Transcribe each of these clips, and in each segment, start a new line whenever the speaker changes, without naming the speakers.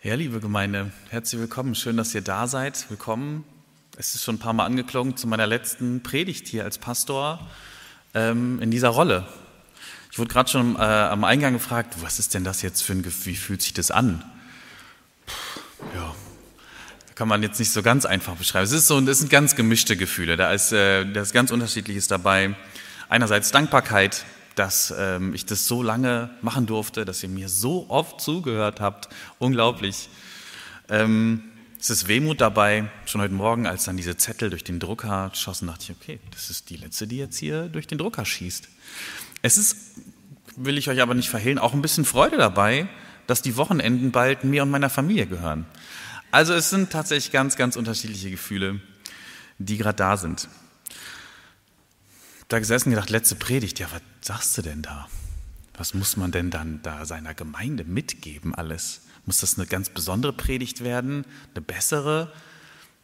Ja, liebe Gemeinde, herzlich willkommen. Schön, dass ihr da seid. Willkommen. Es ist schon ein paar Mal angeklungen zu meiner letzten Predigt hier als Pastor ähm, in dieser Rolle. Ich wurde gerade schon äh, am Eingang gefragt, was ist denn das jetzt für ein Gefühl? Wie fühlt sich das an? Puh, ja, kann man jetzt nicht so ganz einfach beschreiben. Es ist so, es sind ganz gemischte Gefühle. Da ist, äh, da ist ganz Unterschiedliches dabei. Einerseits Dankbarkeit, dass ähm, ich das so lange machen durfte, dass ihr mir so oft zugehört habt. Unglaublich. Ähm, es ist Wehmut dabei. Schon heute Morgen, als dann diese Zettel durch den Drucker schossen, dachte ich, okay, das ist die letzte, die jetzt hier durch den Drucker schießt. Es ist, will ich euch aber nicht verhehlen, auch ein bisschen Freude dabei, dass die Wochenenden bald mir und meiner Familie gehören. Also es sind tatsächlich ganz, ganz unterschiedliche Gefühle, die gerade da sind da gesessen und gedacht, letzte Predigt, ja, was sagst du denn da? Was muss man denn dann da seiner Gemeinde mitgeben alles? Muss das eine ganz besondere Predigt werden? Eine bessere?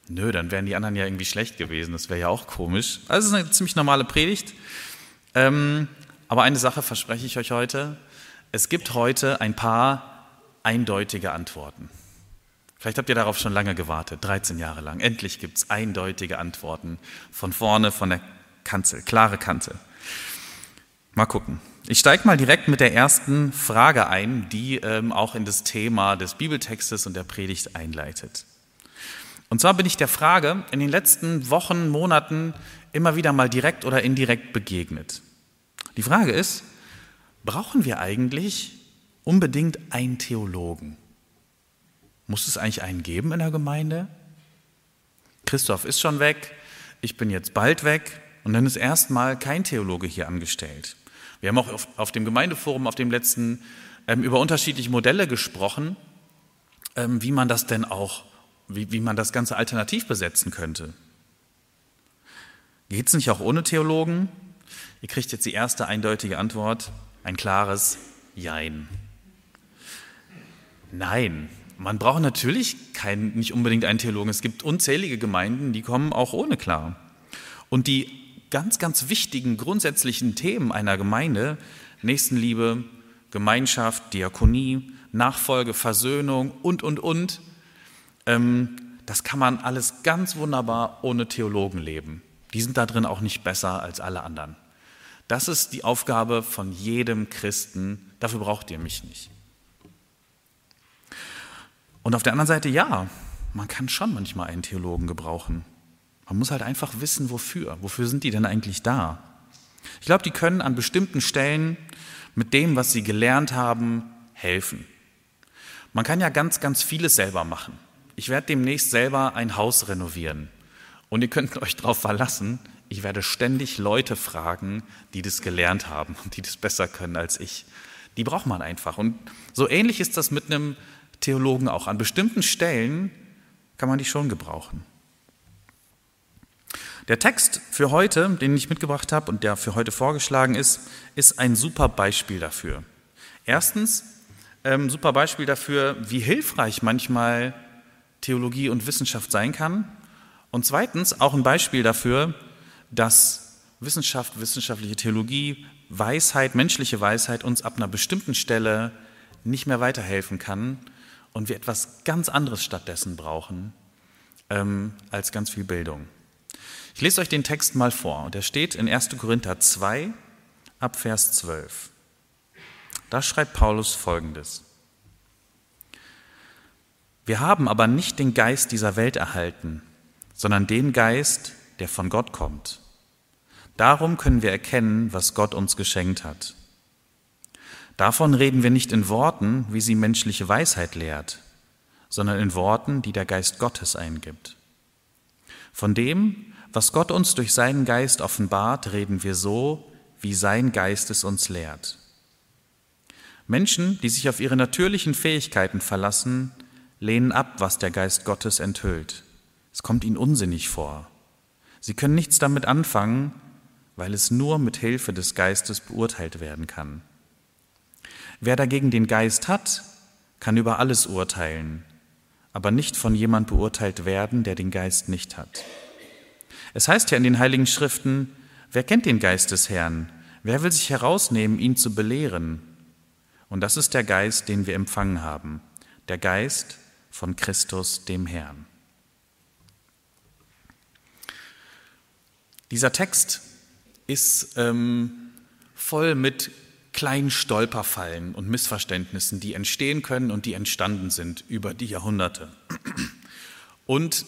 Nö, dann wären die anderen ja irgendwie schlecht gewesen. Das wäre ja auch komisch. Also es ist eine ziemlich normale Predigt. Ähm, aber eine Sache verspreche ich euch heute. Es gibt heute ein paar eindeutige Antworten. Vielleicht habt ihr darauf schon lange gewartet, 13 Jahre lang. Endlich gibt es eindeutige Antworten von vorne, von der Kanzel, klare Kante. Mal gucken. Ich steige mal direkt mit der ersten Frage ein, die ähm, auch in das Thema des Bibeltextes und der Predigt einleitet. Und zwar bin ich der Frage in den letzten Wochen, Monaten immer wieder mal direkt oder indirekt begegnet. Die Frage ist, brauchen wir eigentlich unbedingt einen Theologen? Muss es eigentlich einen geben in der Gemeinde? Christoph ist schon weg, ich bin jetzt bald weg. Und dann ist erstmal kein Theologe hier angestellt. Wir haben auch auf, auf dem Gemeindeforum, auf dem letzten, ähm, über unterschiedliche Modelle gesprochen, ähm, wie man das denn auch, wie, wie man das Ganze alternativ besetzen könnte. Geht es nicht auch ohne Theologen? Ihr kriegt jetzt die erste eindeutige Antwort, ein klares Jein. Nein, man braucht natürlich kein, nicht unbedingt einen Theologen. Es gibt unzählige Gemeinden, die kommen auch ohne klar. Und die ganz, ganz wichtigen grundsätzlichen Themen einer Gemeinde, Nächstenliebe, Gemeinschaft, Diakonie, Nachfolge, Versöhnung und, und, und, ähm, das kann man alles ganz wunderbar ohne Theologen leben. Die sind da drin auch nicht besser als alle anderen. Das ist die Aufgabe von jedem Christen. Dafür braucht ihr mich nicht. Und auf der anderen Seite, ja, man kann schon manchmal einen Theologen gebrauchen. Man muss halt einfach wissen, wofür. Wofür sind die denn eigentlich da? Ich glaube, die können an bestimmten Stellen mit dem, was sie gelernt haben, helfen. Man kann ja ganz, ganz vieles selber machen. Ich werde demnächst selber ein Haus renovieren. Und ihr könnt euch darauf verlassen, ich werde ständig Leute fragen, die das gelernt haben und die das besser können als ich. Die braucht man einfach. Und so ähnlich ist das mit einem Theologen auch. An bestimmten Stellen kann man die schon gebrauchen. Der Text für heute, den ich mitgebracht habe und der für heute vorgeschlagen ist, ist ein super Beispiel dafür. Erstens, ähm, super Beispiel dafür, wie hilfreich manchmal Theologie und Wissenschaft sein kann. Und zweitens auch ein Beispiel dafür, dass Wissenschaft, wissenschaftliche Theologie, Weisheit, menschliche Weisheit uns ab einer bestimmten Stelle nicht mehr weiterhelfen kann und wir etwas ganz anderes stattdessen brauchen ähm, als ganz viel Bildung. Ich lese euch den Text mal vor. Der steht in 1. Korinther 2 ab Vers 12. Da schreibt Paulus folgendes. Wir haben aber nicht den Geist dieser Welt erhalten, sondern den Geist, der von Gott kommt. Darum können wir erkennen, was Gott uns geschenkt hat. Davon reden wir nicht in Worten, wie sie menschliche Weisheit lehrt, sondern in Worten, die der Geist Gottes eingibt. Von dem, was Gott uns durch seinen Geist offenbart, reden wir so, wie sein Geist es uns lehrt. Menschen, die sich auf ihre natürlichen Fähigkeiten verlassen, lehnen ab, was der Geist Gottes enthüllt. Es kommt ihnen unsinnig vor. Sie können nichts damit anfangen, weil es nur mit Hilfe des Geistes beurteilt werden kann. Wer dagegen den Geist hat, kann über alles urteilen, aber nicht von jemand beurteilt werden, der den Geist nicht hat. Es heißt ja in den Heiligen Schriften, wer kennt den Geist des Herrn? Wer will sich herausnehmen, ihn zu belehren? Und das ist der Geist, den wir empfangen haben. Der Geist, von Christus dem Herrn. Dieser Text ist ähm, voll mit kleinen Stolperfallen und Missverständnissen, die entstehen können und die entstanden sind über die Jahrhunderte. Und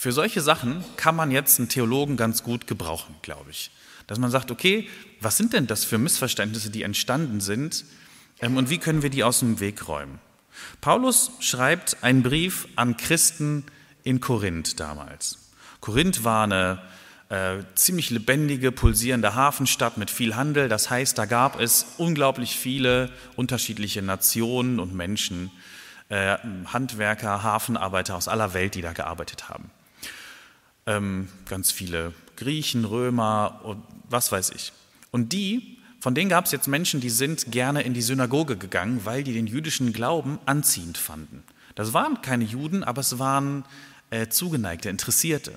für solche Sachen kann man jetzt einen Theologen ganz gut gebrauchen, glaube ich. Dass man sagt, okay, was sind denn das für Missverständnisse, die entstanden sind ähm, und wie können wir die aus dem Weg räumen? Paulus schreibt einen Brief an Christen in Korinth damals. Korinth war eine äh, ziemlich lebendige, pulsierende Hafenstadt mit viel Handel. Das heißt, da gab es unglaublich viele unterschiedliche Nationen und Menschen, äh, Handwerker, Hafenarbeiter aus aller Welt, die da gearbeitet haben. Ähm, ganz viele Griechen, Römer und was weiß ich. Und die, von denen gab es jetzt Menschen, die sind gerne in die Synagoge gegangen, weil die den jüdischen Glauben anziehend fanden. Das waren keine Juden, aber es waren äh, Zugeneigte, Interessierte.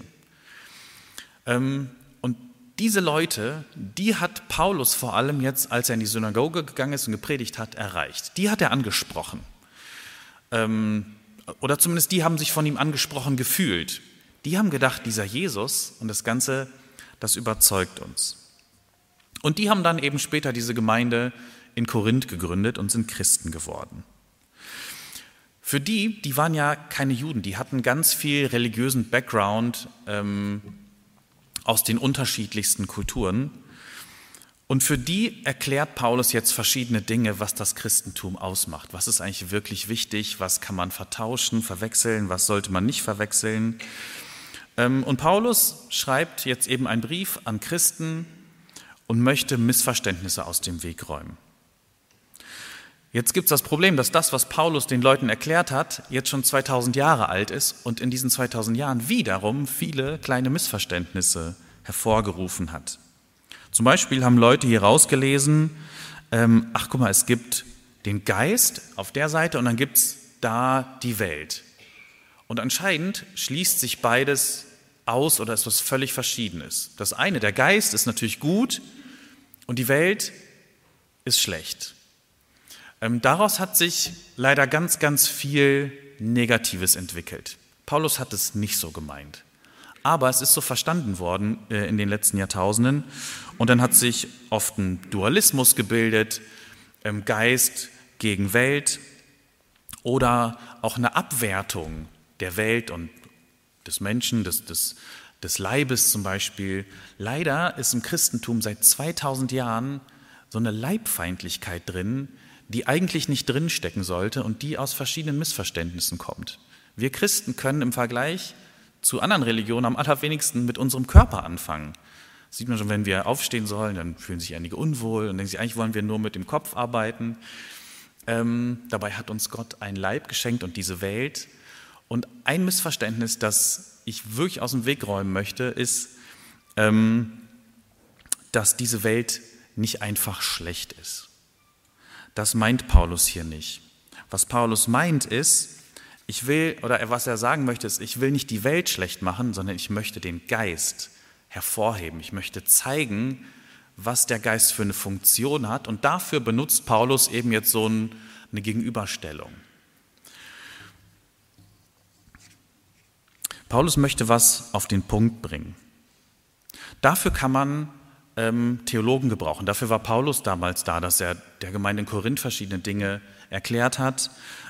Ähm, und diese Leute, die hat Paulus vor allem jetzt, als er in die Synagoge gegangen ist und gepredigt hat, erreicht. Die hat er angesprochen. Ähm, oder zumindest die haben sich von ihm angesprochen gefühlt. Die haben gedacht, dieser Jesus und das Ganze, das überzeugt uns. Und die haben dann eben später diese Gemeinde in Korinth gegründet und sind Christen geworden. Für die, die waren ja keine Juden, die hatten ganz viel religiösen Background, ähm, aus den unterschiedlichsten Kulturen. Und für die erklärt Paulus jetzt verschiedene Dinge, was das Christentum ausmacht. Was ist eigentlich wirklich wichtig? Was kann man vertauschen, verwechseln? Was sollte man nicht verwechseln? Ähm, und Paulus schreibt jetzt eben einen Brief an Christen und möchte Missverständnisse aus dem Weg räumen. Jetzt gibt es das Problem, dass das, was Paulus den Leuten erklärt hat, jetzt schon 2000 Jahre alt ist und in diesen 2000 Jahren wiederum viele kleine Missverständnisse hervorgerufen hat. Zum Beispiel haben Leute hier rausgelesen, ähm, ach guck mal, es gibt den Geist auf der Seite und dann gibt es da die Welt. Und anscheinend schließt sich beides aus oder ist was völlig Verschiedenes. Das eine, der Geist ist natürlich gut und die Welt ist schlecht. Ähm, daraus hat sich leider ganz, ganz viel Negatives entwickelt. Paulus hat es nicht so gemeint. Aber es ist so verstanden worden äh, in den letzten Jahrtausenden. Und dann hat sich oft ein Dualismus gebildet, ähm, Geist gegen Welt oder auch eine Abwertung der Welt und des Menschen, des, des, des Leibes zum Beispiel. Leider ist im Christentum seit 2000 Jahren so eine Leibfeindlichkeit drin, die eigentlich nicht drinstecken sollte und die aus verschiedenen Missverständnissen kommt. Wir Christen können im Vergleich zu anderen Religionen am allerwenigsten mit unserem Körper anfangen. Das sieht man schon, wenn wir aufstehen sollen, dann fühlen sich einige unwohl und denken sich, eigentlich wollen wir nur mit dem Kopf arbeiten. Ähm, dabei hat uns Gott ein Leib geschenkt und diese Welt. Und ein Missverständnis, das ich wirklich aus dem Weg räumen möchte, ist, ähm, dass diese Welt nicht einfach schlecht ist. Das meint Paulus hier nicht. Was Paulus meint ist, ich will, oder was er sagen möchte, ist, ich will nicht die Welt schlecht machen, sondern ich möchte den Geist hervorheben. Ich möchte zeigen, was der Geist für eine Funktion hat. Und dafür benutzt Paulus eben jetzt so eine Gegenüberstellung. Paulus möchte was auf den Punkt bringen. Dafür kann man ähm, Theologen gebrauchen. Dafür war Paulus damals da, dass er der Gemeinde in Korinth verschiedene Dinge erklärt hat.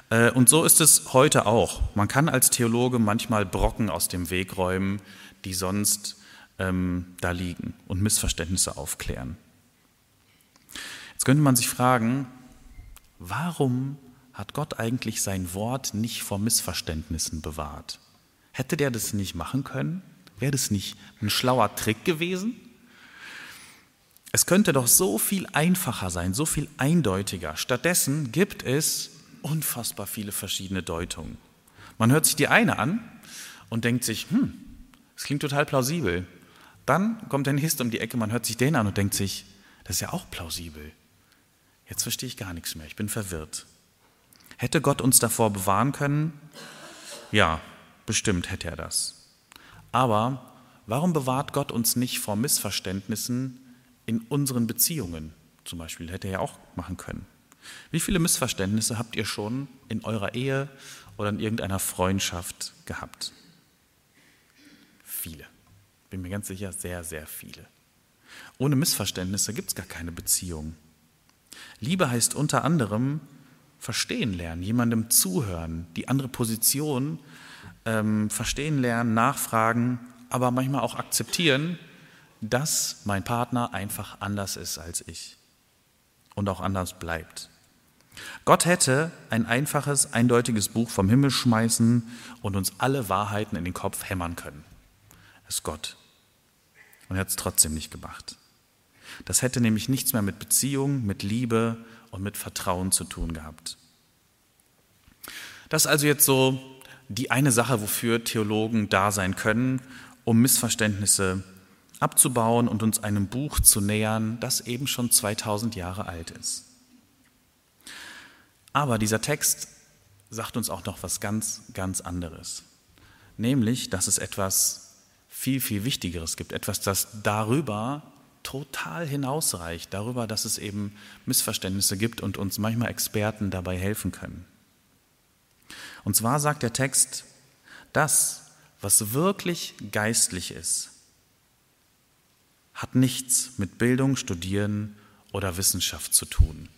Äh, und so ist es heute auch. Man kann als Theologe manchmal Brocken aus dem Weg räumen, die sonst ähm, da liegen und Missverständnisse aufklären. Jetzt könnte man sich fragen, warum hat Gott eigentlich sein Wort nicht vor Missverständnissen bewahrt? Hätte der das nicht machen können? Wäre das nicht ein schlauer Trick gewesen? Es könnte doch so viel einfacher sein, so viel eindeutiger. Stattdessen gibt es unfassbar viele verschiedene Deutungen. Man hört sich die eine an und denkt sich, hm, das klingt total plausibel. Dann kommt der nächste um die Ecke, man hört sich den an und denkt sich, das ist ja auch plausibel. Jetzt verstehe ich gar nichts mehr, ich bin verwirrt. Hätte Gott uns davor bewahren können? Ja, bestimmt hätte er das. Aber warum bewahrt Gott uns nicht vor Missverständnissen, in unseren Beziehungen zum Beispiel, hätte er ja auch machen können. Wie viele Missverständnisse habt ihr schon in eurer Ehe oder in irgendeiner Freundschaft gehabt? Viele. Bin mir ganz sicher, sehr, sehr viele. Ohne Missverständnisse gibt es gar keine Beziehung. Liebe heißt unter anderem verstehen lernen, jemandem zuhören, die andere Position ähm, verstehen lernen, nachfragen, aber manchmal auch akzeptieren, dass mein Partner einfach anders ist als ich und auch anders bleibt. Gott hätte ein einfaches, eindeutiges Buch vom Himmel schmeißen und uns alle Wahrheiten in den Kopf hämmern können. Das ist Gott. Und er hat es trotzdem nicht gemacht. Das hätte nämlich nichts mehr mit Beziehung, mit Liebe und mit Vertrauen zu tun gehabt. Das ist also jetzt so die eine Sache, wofür Theologen da sein können, um Missverständnisse abzubauen und uns einem Buch zu nähern, das eben schon 2000 Jahre alt ist. Aber dieser Text sagt uns auch noch was ganz, ganz anderes. Nämlich, dass es etwas viel, viel Wichtigeres gibt. Etwas, das darüber total hinausreicht. Darüber, dass es eben Missverständnisse gibt und uns manchmal Experten dabei helfen können. Und zwar sagt der Text, das, was wirklich geistlich ist, hat nichts mit Bildung, Studieren oder Wissenschaft zu tun.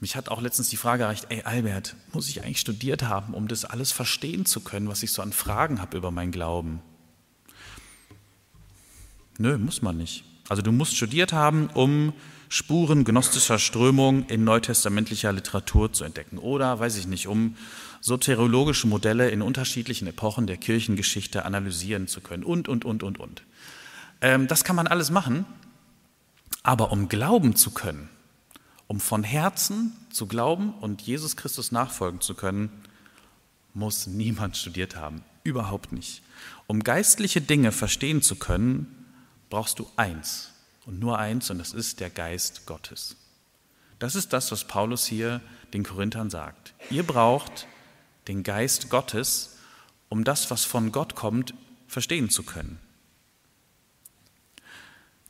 Mich hat auch letztens die Frage erreicht, ey Albert, muss ich eigentlich studiert haben, um das alles verstehen zu können, was ich so an Fragen habe über meinen Glauben? Nö, muss man nicht. Also du musst studiert haben, um Spuren gnostischer Strömung in neutestamentlicher Literatur zu entdecken. Oder, weiß ich nicht, um soteriologische Modelle in unterschiedlichen Epochen der Kirchengeschichte analysieren zu können. Und, und, und, und, und. Ähm, das kann man alles machen. Aber um glauben zu können, um von Herzen zu glauben und Jesus Christus nachfolgen zu können, muss niemand studiert haben. Überhaupt nicht. Um geistliche Dinge verstehen zu können, brauchst du eins und nur eins, und das ist der Geist Gottes. Das ist das, was Paulus hier den Korinthern sagt. Ihr braucht den Geist Gottes, um das, was von Gott kommt, verstehen zu können.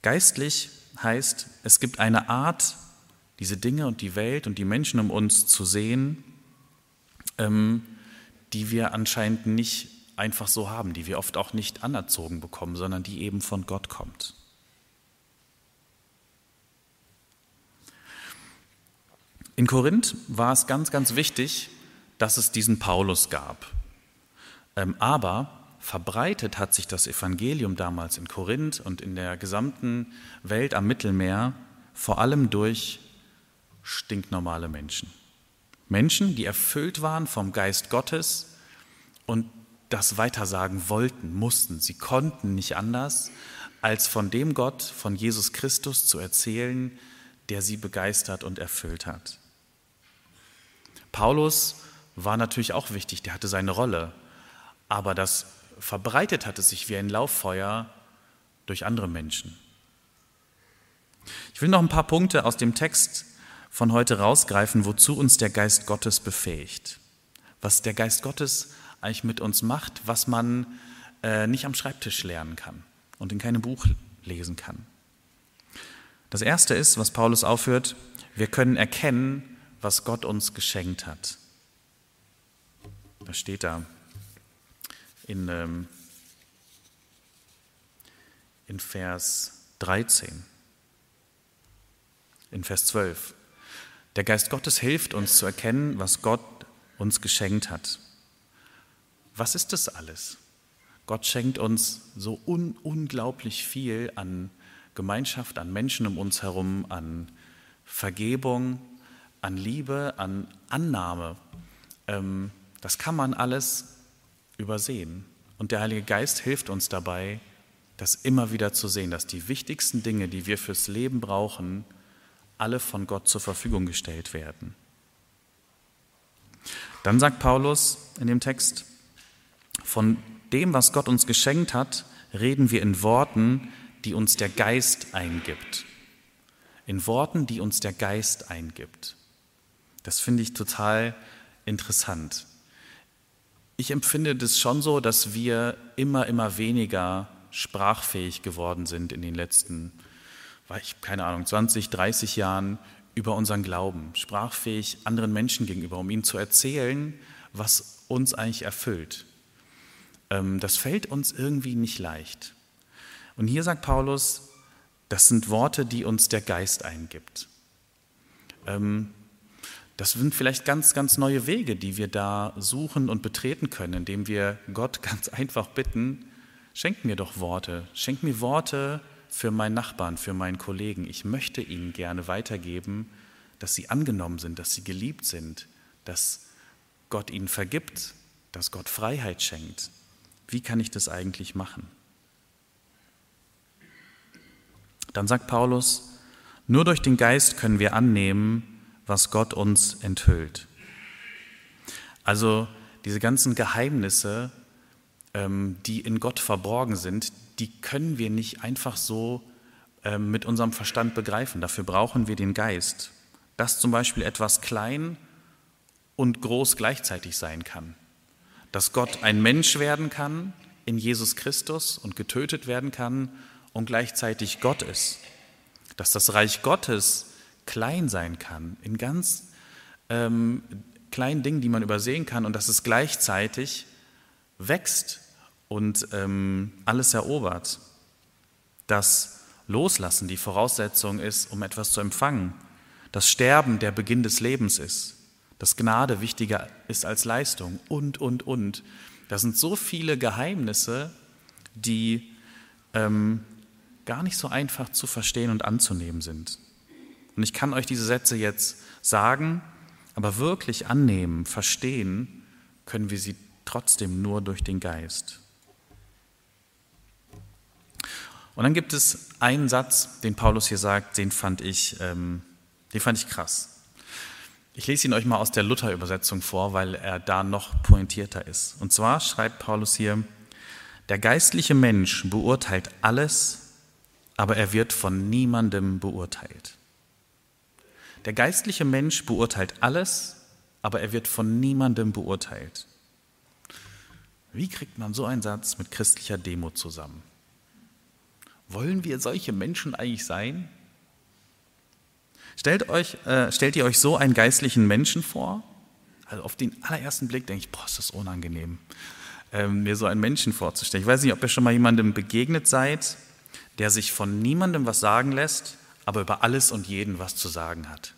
Geistlich heißt, es gibt eine Art diese Dinge und die Welt und die Menschen um uns zu sehen, ähm, die wir anscheinend nicht einfach so haben, die wir oft auch nicht anerzogen bekommen, sondern die eben von Gott kommt. In Korinth war es ganz, ganz wichtig, dass es diesen Paulus gab. Ähm, aber verbreitet hat sich das Evangelium damals in Korinth und in der gesamten Welt am Mittelmeer vor allem durch stinknormale Menschen. Menschen, die erfüllt waren vom Geist Gottes und das weitersagen wollten, mussten. Sie konnten nicht anders, als von dem Gott, von Jesus Christus zu erzählen, der sie begeistert und erfüllt hat. Paulus war natürlich auch wichtig, der hatte seine Rolle, aber das verbreitet hatte sich wie ein Lauffeuer durch andere Menschen. Ich will noch ein paar Punkte aus dem Text von heute rausgreifen, wozu uns der Geist Gottes befähigt. Was der Geist Gottes eigentlich mit uns macht, was man äh, nicht am Schreibtisch lernen kann und in keinem Buch lesen kann. Das erste ist, was Paulus aufhört, wir können erkennen, was Gott uns geschenkt hat. Das steht da in, ähm, in Vers 13, in Vers 12. Der Geist Gottes hilft uns zu erkennen, was Gott uns geschenkt hat. Was ist das alles? Gott schenkt uns so un unglaublich viel an Gemeinschaft, an Menschen um uns herum, an Vergebung, an Liebe, an Annahme. Ähm, das kann man alles übersehen. Und der Heilige Geist hilft uns dabei, das immer wieder zu sehen, dass die wichtigsten Dinge, die wir fürs Leben brauchen, alle von Gott zur Verfügung gestellt werden. Dann sagt Paulus in dem Text, von dem, was Gott uns geschenkt hat, reden wir in Worten, die uns der Geist eingibt. In Worten, die uns der Geist eingibt. Das finde ich total interessant. Ich empfinde das schon so, dass wir immer, immer weniger sprachfähig geworden sind in den letzten ich, keine Ahnung, 20, 30 Jahren über unseren Glauben, sprachfähig anderen Menschen gegenüber, um ihnen zu erzählen, was uns eigentlich erfüllt. Ähm, das fällt uns irgendwie nicht leicht. Und hier sagt Paulus, das sind Worte, die uns der Geist eingibt. Ähm, das sind vielleicht ganz, ganz neue Wege, die wir da suchen und betreten können, indem wir Gott ganz einfach bitten, schenk mir doch Worte, schenk mir Worte für meinen Nachbarn, für meinen Kollegen. Ich möchte ihnen gerne weitergeben, dass sie angenommen sind, dass sie geliebt sind, dass Gott ihnen vergibt, dass Gott Freiheit schenkt. Wie kann ich das eigentlich machen? Dann sagt Paulus, nur durch den Geist können wir annehmen, was Gott uns enthüllt. Also diese ganzen Geheimnisse, ähm, die in Gott verborgen sind, die können wir nicht einfach so ähm, mit unserem Verstand begreifen. Dafür brauchen wir den Geist. Dass zum Beispiel etwas klein und groß gleichzeitig sein kann. Dass Gott ein Mensch werden kann in Jesus Christus und getötet werden kann und gleichzeitig Gott ist. Dass das Reich Gottes klein sein kann, in ganz ähm, kleinen Dingen, die man übersehen kann, und dass es gleichzeitig wächst und ähm, alles erobert. Dass Loslassen die Voraussetzung ist, um etwas zu empfangen. Dass Sterben der Beginn des Lebens ist. Dass Gnade wichtiger ist als Leistung und, und, und. Das sind so viele Geheimnisse, die ähm, gar nicht so einfach zu verstehen und anzunehmen sind. Und ich kann euch diese Sätze jetzt sagen, aber wirklich annehmen, verstehen, können wir sie trotzdem nur durch den Geist. Und dann gibt es einen Satz, den Paulus hier sagt, den fand ich, ähm, den fand ich krass. Ich lese ihn euch mal aus der Luther-Übersetzung vor, weil er da noch pointierter ist. Und zwar schreibt Paulus hier, der geistliche Mensch beurteilt alles, aber er wird von niemandem beurteilt. Der geistliche Mensch beurteilt alles, aber er wird von niemandem beurteilt. Wie kriegt man so einen Satz mit christlicher Demo zusammen? Wollen wir solche Menschen eigentlich sein? Stellt, euch, äh, stellt ihr euch so einen geistlichen Menschen vor? Also auf den allerersten Blick denke ich, boah, ist das unangenehm, ähm, mir so einen Menschen vorzustellen. Ich weiß nicht, ob ihr schon mal jemandem begegnet seid, der sich von niemandem was sagen lässt, aber über alles und jeden was zu sagen hat.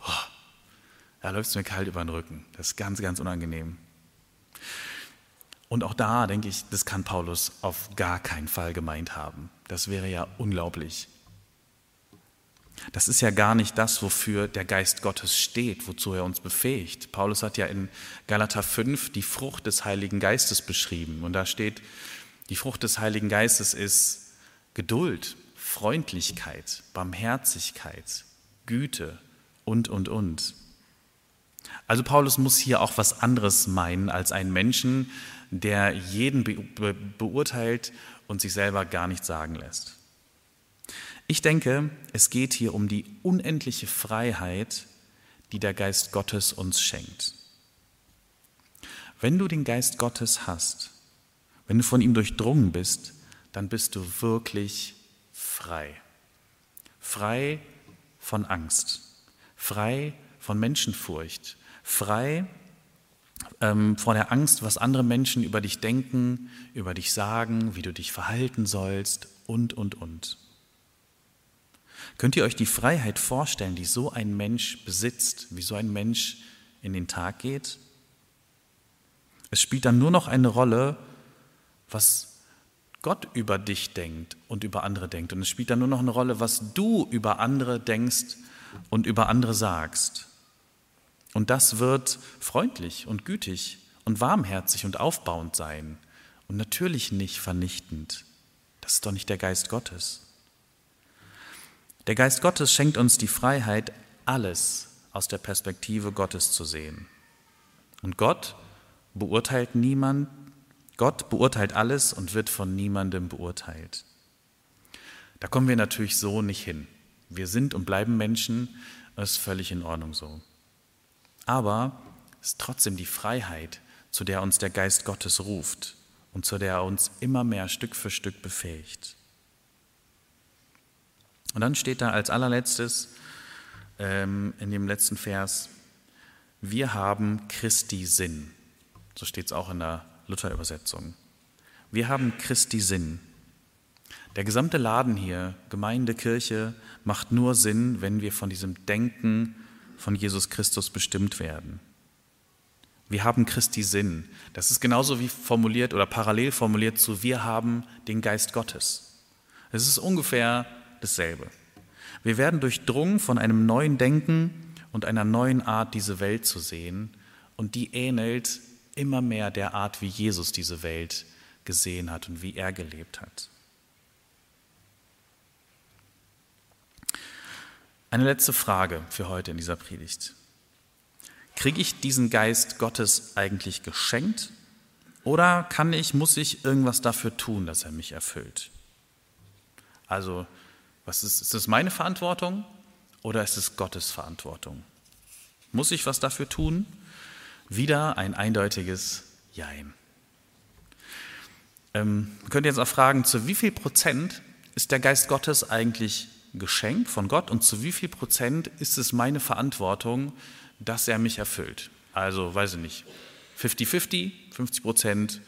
Oh, da läuft es mir kalt über den Rücken. Das ist ganz, ganz unangenehm. Und auch da denke ich, das kann Paulus auf gar keinen Fall gemeint haben. Das wäre ja unglaublich. Das ist ja gar nicht das, wofür der Geist Gottes steht, wozu er uns befähigt. Paulus hat ja in Galater 5 die Frucht des Heiligen Geistes beschrieben. Und da steht, die Frucht des Heiligen Geistes ist Geduld, Freundlichkeit, Barmherzigkeit, Güte und, und, und. Also Paulus muss hier auch was anderes meinen als einen Menschen, der jeden be beurteilt und sich selber gar nichts sagen lässt. Ich denke, es geht hier um die unendliche Freiheit, die der Geist Gottes uns schenkt. Wenn du den Geist Gottes hast, wenn du von ihm durchdrungen bist, dann bist du wirklich frei. Frei von Angst, frei von Menschenfurcht, frei ähm, vor der Angst, was andere Menschen über dich denken, über dich sagen, wie du dich verhalten sollst und, und, und. Könnt ihr euch die Freiheit vorstellen, die so ein Mensch besitzt, wie so ein Mensch in den Tag geht? Es spielt dann nur noch eine Rolle, was Gott über dich denkt und über andere denkt. Und es spielt dann nur noch eine Rolle, was du über andere denkst und über andere sagst. Und das wird freundlich und gütig und warmherzig und aufbauend sein und natürlich nicht vernichtend. Das ist doch nicht der Geist Gottes. Der Geist Gottes schenkt uns die Freiheit, alles aus der Perspektive Gottes zu sehen. Und Gott beurteilt niemand Gott beurteilt alles und wird von niemandem beurteilt. Da kommen wir natürlich so nicht hin. Wir sind und bleiben Menschen, das ist völlig in Ordnung so. Aber es ist trotzdem die Freiheit, zu der uns der Geist Gottes ruft und zu der er uns immer mehr Stück für Stück befähigt. Und dann steht da als allerletztes, ähm, in dem letzten Vers, wir haben Christi Sinn. So steht es auch in der Luther-Übersetzung. Wir haben Christi Sinn. Der gesamte Laden hier, Gemeinde, Kirche, macht nur Sinn, wenn wir von diesem Denken von Jesus Christus bestimmt werden. Wir haben Christi Sinn. Das ist genauso wie formuliert oder parallel formuliert zu wir haben den Geist Gottes. Es ist ungefähr dasselbe. Wir werden durchdrungen von einem neuen Denken und einer neuen Art, diese Welt zu sehen, und die ähnelt immer mehr der Art, wie Jesus diese Welt gesehen hat und wie er gelebt hat. Eine letzte Frage für heute in dieser Predigt. Kriege ich diesen Geist Gottes eigentlich geschenkt oder kann ich, muss ich irgendwas dafür tun, dass er mich erfüllt? Also, was ist, ist es meine Verantwortung oder ist es Gottes Verantwortung? Muss ich was dafür tun? Wieder ein eindeutiges Jein. Ähm, man könnte jetzt auch fragen, zu wie viel Prozent ist der Geist Gottes eigentlich Geschenk von Gott und zu wie viel Prozent ist es meine Verantwortung, dass er mich erfüllt? Also, weiß ich nicht, 50-50, 50 Prozent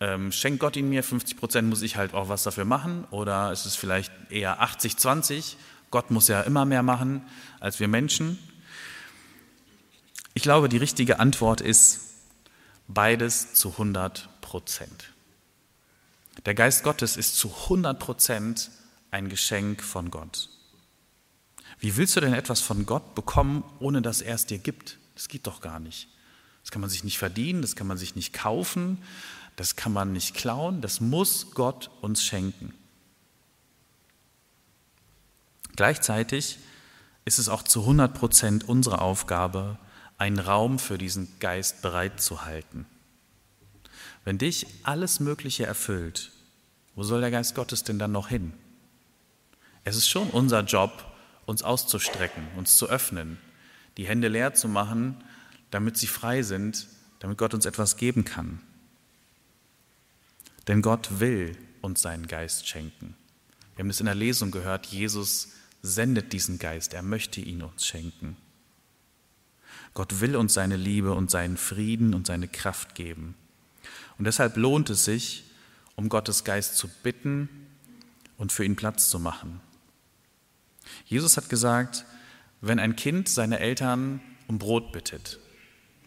ähm, schenkt Gott ihn mir, 50 Prozent muss ich halt auch was dafür machen oder ist es vielleicht eher 80-20? Gott muss ja immer mehr machen als wir Menschen. Ich glaube, die richtige Antwort ist beides zu 100 Prozent. Der Geist Gottes ist zu 100 Prozent ein Geschenk von Gott. Wie willst du denn etwas von Gott bekommen, ohne dass er es dir gibt? Das geht doch gar nicht. Das kann man sich nicht verdienen, das kann man sich nicht kaufen, das kann man nicht klauen, das muss Gott uns schenken. Gleichzeitig ist es auch zu 100 Prozent unsere Aufgabe, einen Raum für diesen Geist bereitzuhalten. Wenn dich alles Mögliche erfüllt, wo soll der Geist Gottes denn dann noch hin? Es ist schon unser Job, uns auszustrecken, uns zu öffnen, die Hände leer zu machen, damit sie frei sind, damit Gott uns etwas geben kann. Denn Gott will uns seinen Geist schenken. Wir haben es in der Lesung gehört, Jesus sendet diesen Geist, er möchte ihn uns schenken. Gott will uns seine Liebe und seinen Frieden und seine Kraft geben. Und deshalb lohnt es sich, um Gottes Geist zu bitten und für ihn Platz zu machen. Jesus hat gesagt, wenn ein Kind seine Eltern um Brot bittet,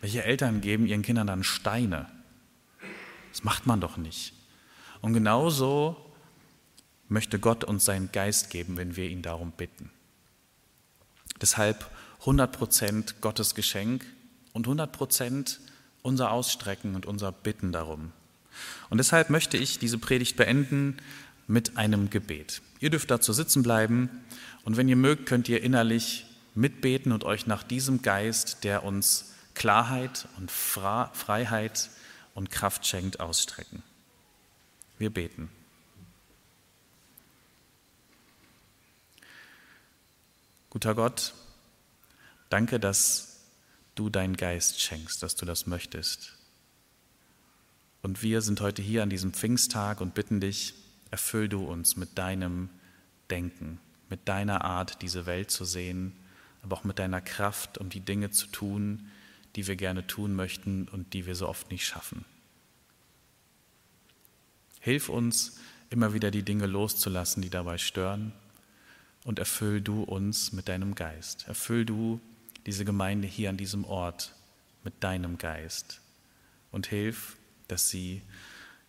welche Eltern geben ihren Kindern dann Steine? Das macht man doch nicht. Und genauso möchte Gott uns seinen Geist geben, wenn wir ihn darum bitten. Deshalb 100% Gottes Geschenk und 100% unser Ausstrecken und unser Bitten darum. Und deshalb möchte ich diese Predigt beenden mit einem Gebet. Ihr dürft dazu sitzen bleiben und wenn ihr mögt, könnt ihr innerlich mitbeten und euch nach diesem Geist, der uns Klarheit und Freiheit und Kraft schenkt, ausstrecken. Wir beten. Guter Gott, danke, dass du deinen Geist schenkst, dass du das möchtest. Und wir sind heute hier an diesem Pfingsttag und bitten dich, erfüll du uns mit deinem Denken, mit deiner Art, diese Welt zu sehen, aber auch mit deiner Kraft, um die Dinge zu tun, die wir gerne tun möchten und die wir so oft nicht schaffen. Hilf uns, immer wieder die Dinge loszulassen, die dabei stören, und erfüll du uns mit deinem Geist. Erfüll du diese Gemeinde hier an diesem Ort mit deinem Geist und hilf, dass sie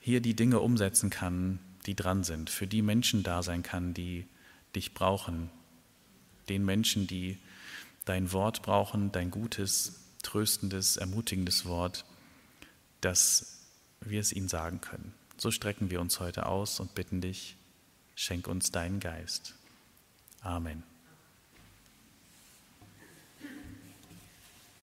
hier die Dinge umsetzen kann, die dran sind, für die Menschen da sein kann, die dich brauchen, den Menschen, die dein Wort brauchen, dein gutes, tröstendes, ermutigendes Wort, dass wir es ihnen sagen können. So strecken wir uns heute aus und bitten dich, schenk uns deinen Geist. Amen.